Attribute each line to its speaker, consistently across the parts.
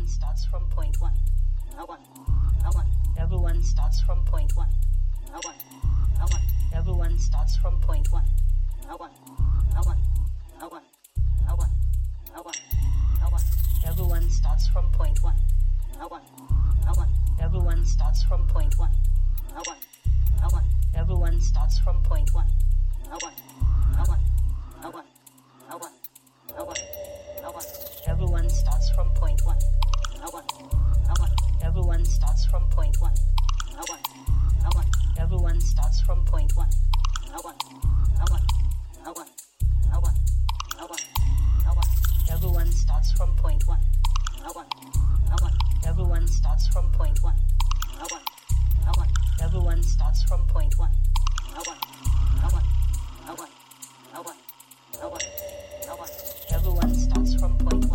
Speaker 1: Everyone starts from point one. A one. A one. Everyone starts from point one. A one. A one. Everyone starts from point one. A one. A one. A one. A one. A one. A one. Everyone starts from point one. A one. A one. Everyone starts from point one. A one. A one. Everyone starts from point one. A one. A one. A one. A one. A one. A one. Everyone starts from point one. Everyone starts from point one. Everyone starts from point one. Everyone starts from point one. Everyone starts from point one. Everyone starts from point one. Everyone starts from one.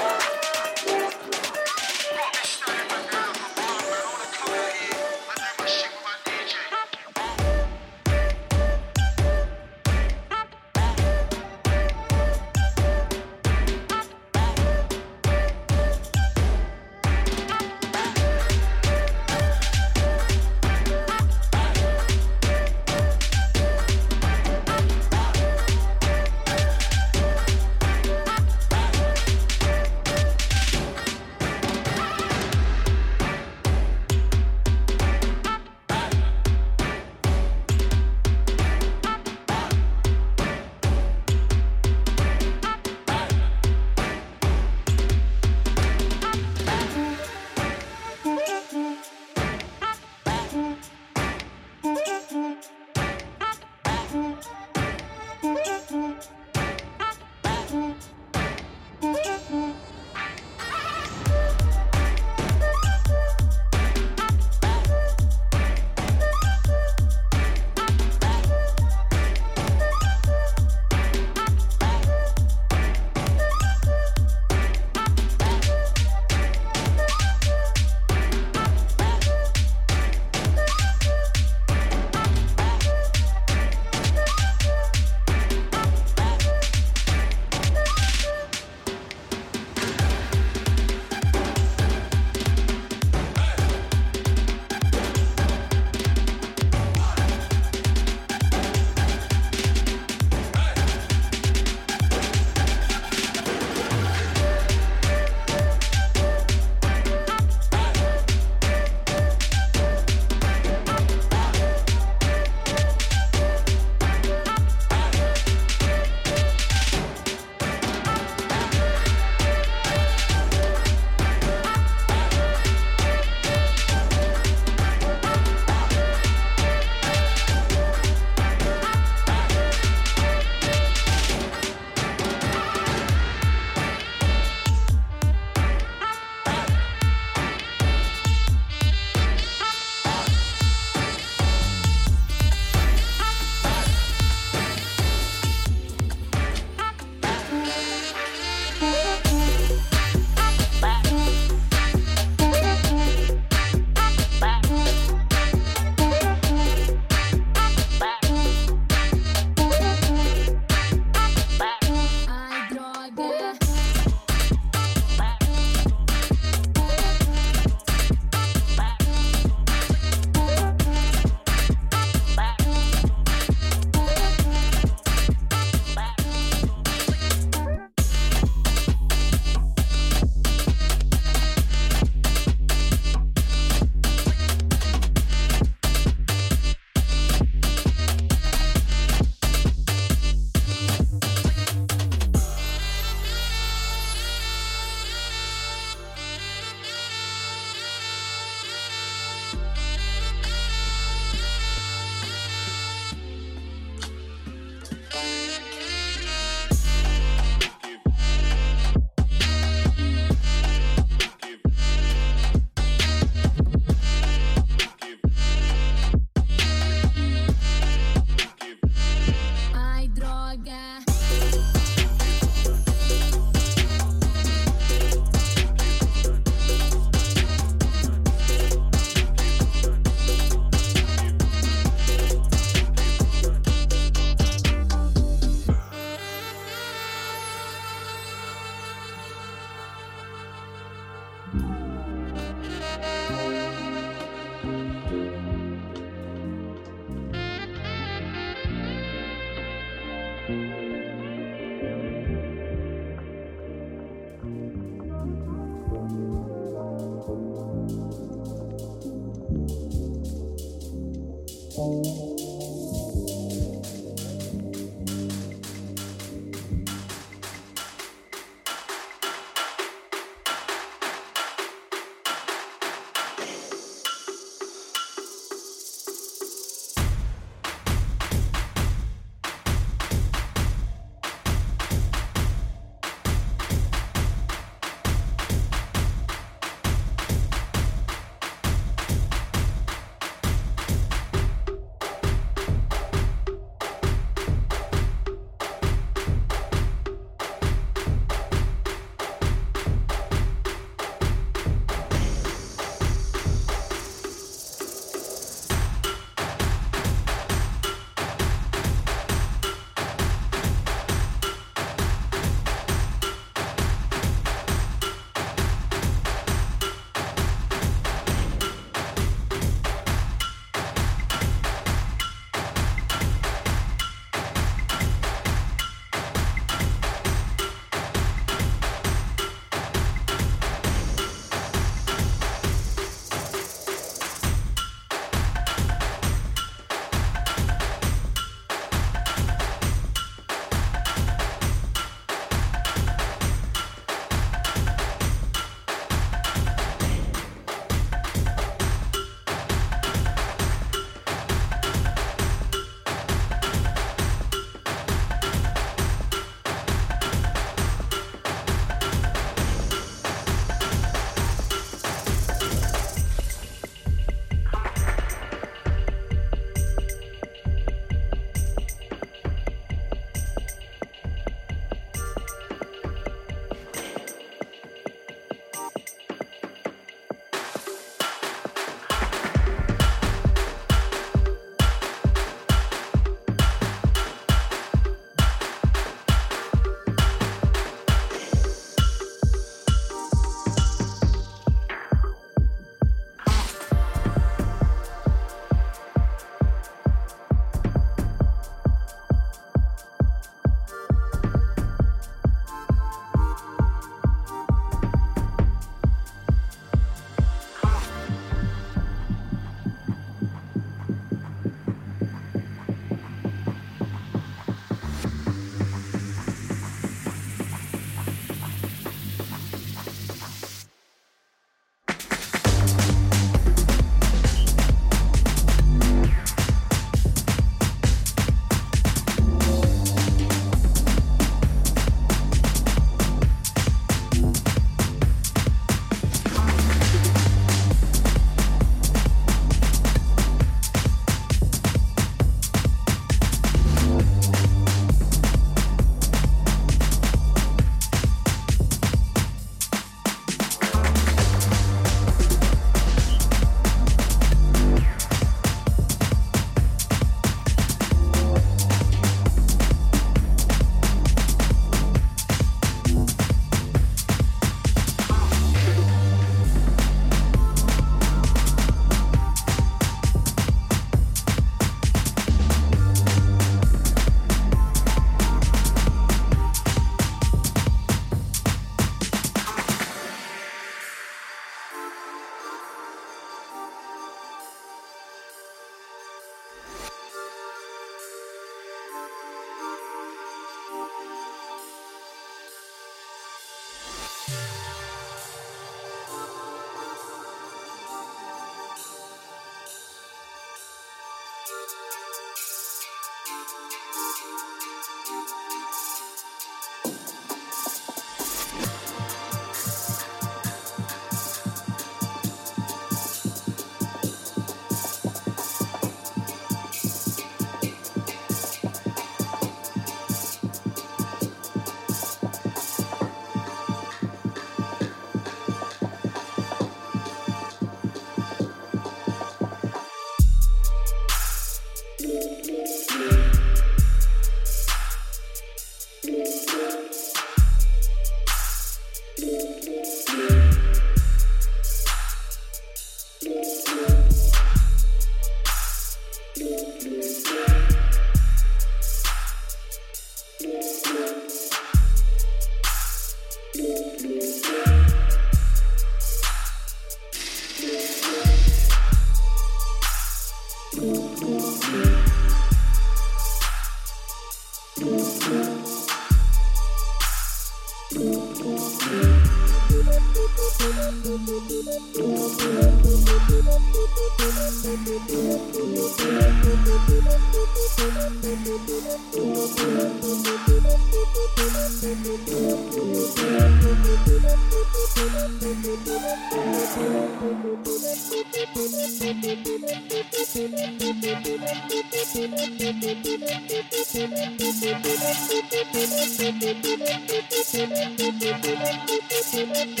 Speaker 2: Thank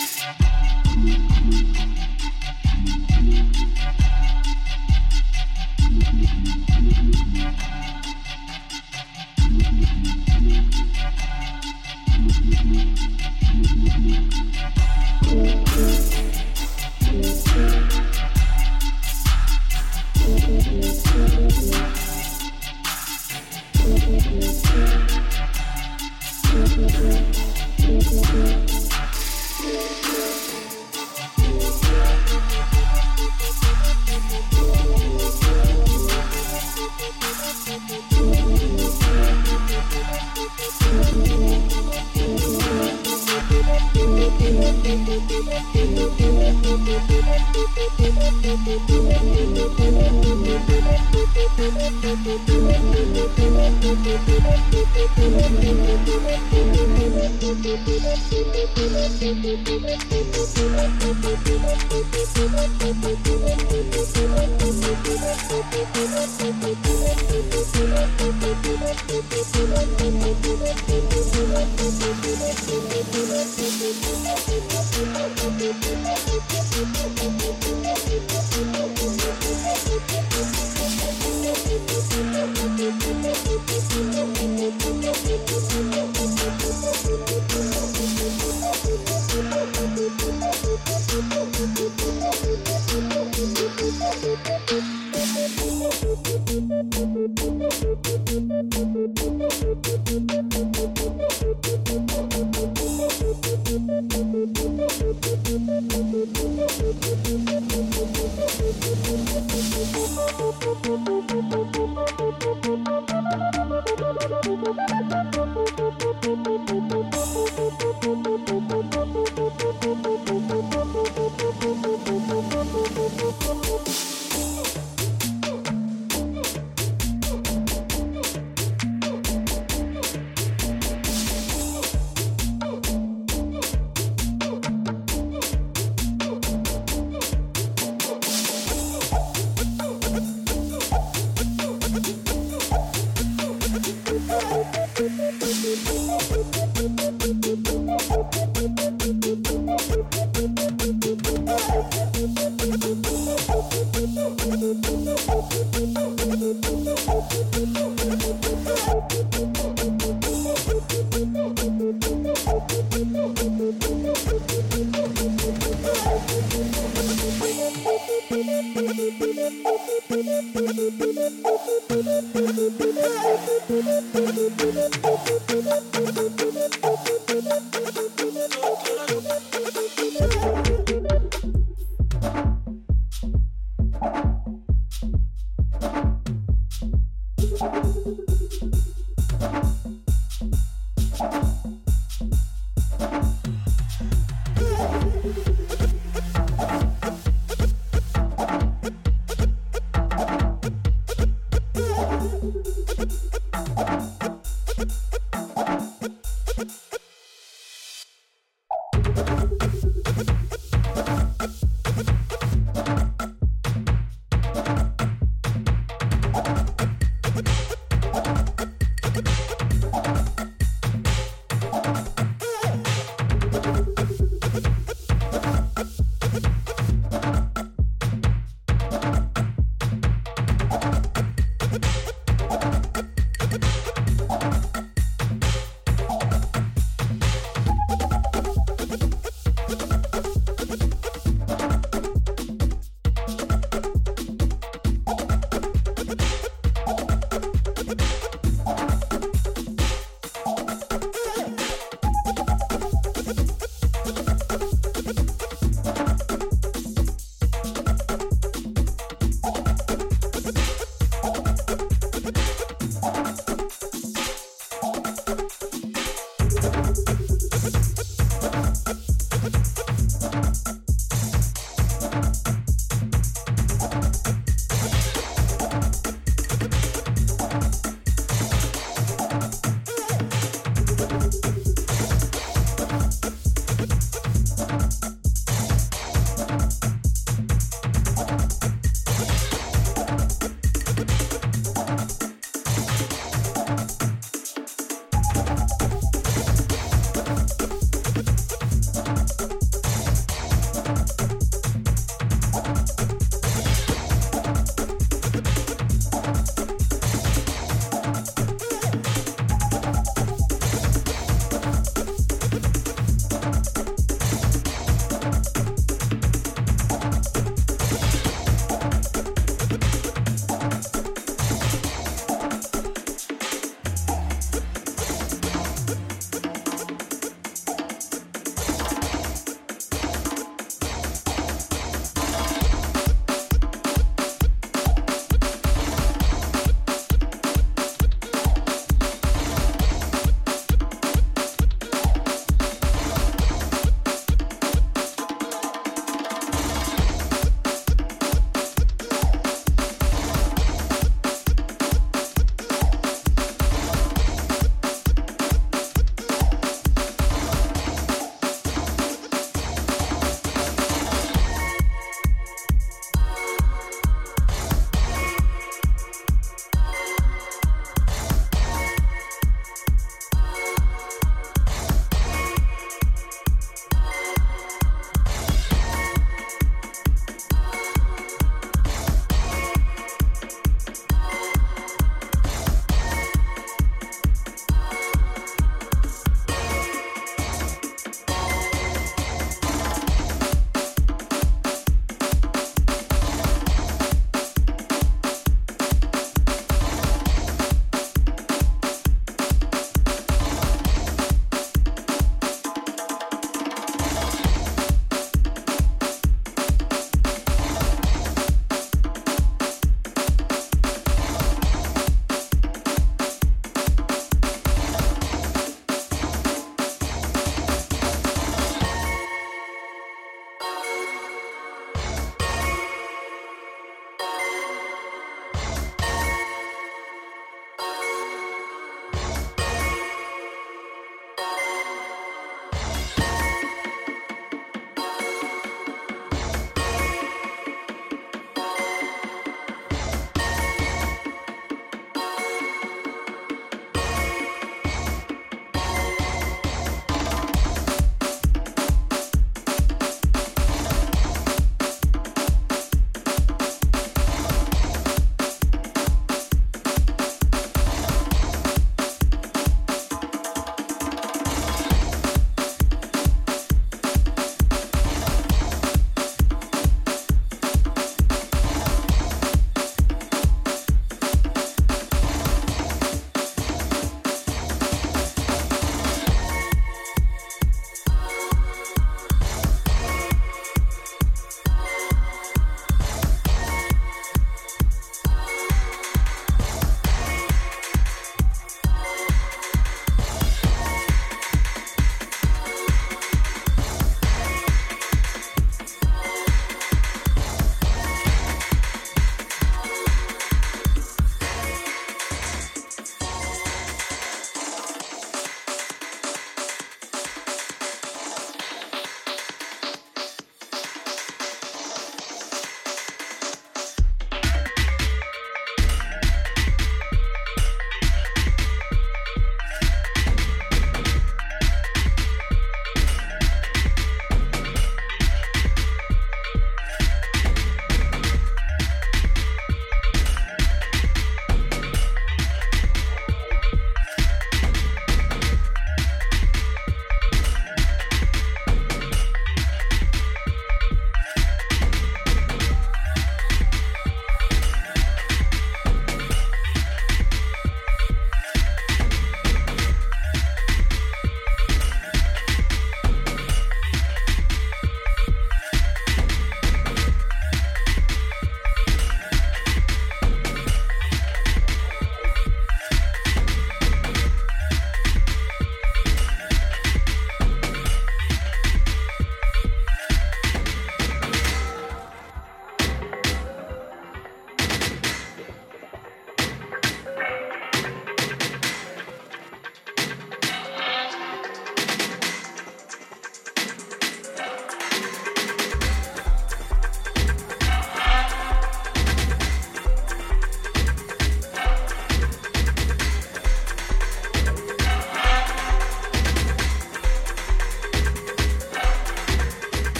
Speaker 2: you.